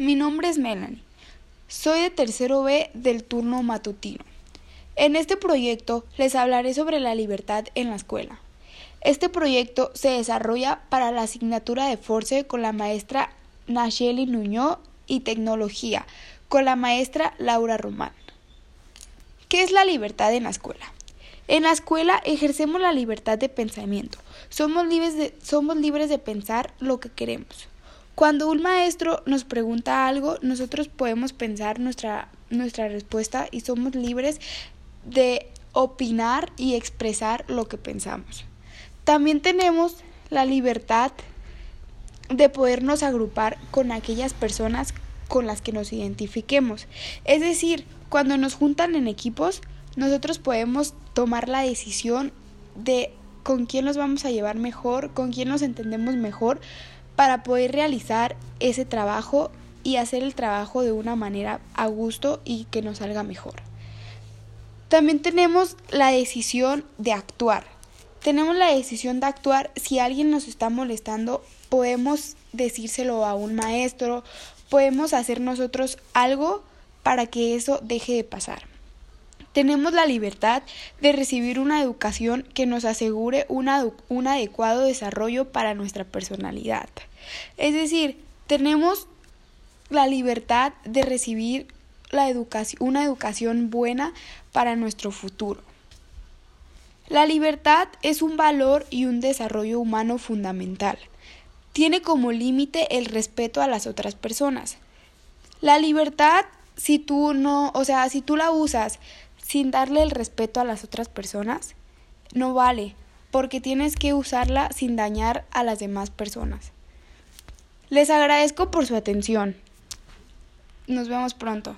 Mi nombre es Melanie. Soy de tercero B del turno matutino. En este proyecto les hablaré sobre la libertad en la escuela. Este proyecto se desarrolla para la asignatura de Force con la maestra Nacheli Nuño y Tecnología con la maestra Laura Román. ¿Qué es la libertad en la escuela? En la escuela ejercemos la libertad de pensamiento. Somos libres de, somos libres de pensar lo que queremos. Cuando un maestro nos pregunta algo, nosotros podemos pensar nuestra, nuestra respuesta y somos libres de opinar y expresar lo que pensamos. También tenemos la libertad de podernos agrupar con aquellas personas con las que nos identifiquemos. Es decir, cuando nos juntan en equipos, nosotros podemos tomar la decisión de con quién nos vamos a llevar mejor, con quién nos entendemos mejor, para poder realizar ese trabajo y hacer el trabajo de una manera a gusto y que nos salga mejor. También tenemos la decisión de actuar. Tenemos la decisión de actuar si alguien nos está molestando, podemos decírselo a un maestro, podemos hacer nosotros algo para que eso deje de pasar. Tenemos la libertad de recibir una educación que nos asegure un adecuado desarrollo para nuestra personalidad. Es decir, tenemos la libertad de recibir la una educación buena para nuestro futuro. La libertad es un valor y un desarrollo humano fundamental. Tiene como límite el respeto a las otras personas. La libertad, si tú no, o sea, si tú la usas sin darle el respeto a las otras personas, no vale, porque tienes que usarla sin dañar a las demás personas. Les agradezco por su atención. Nos vemos pronto.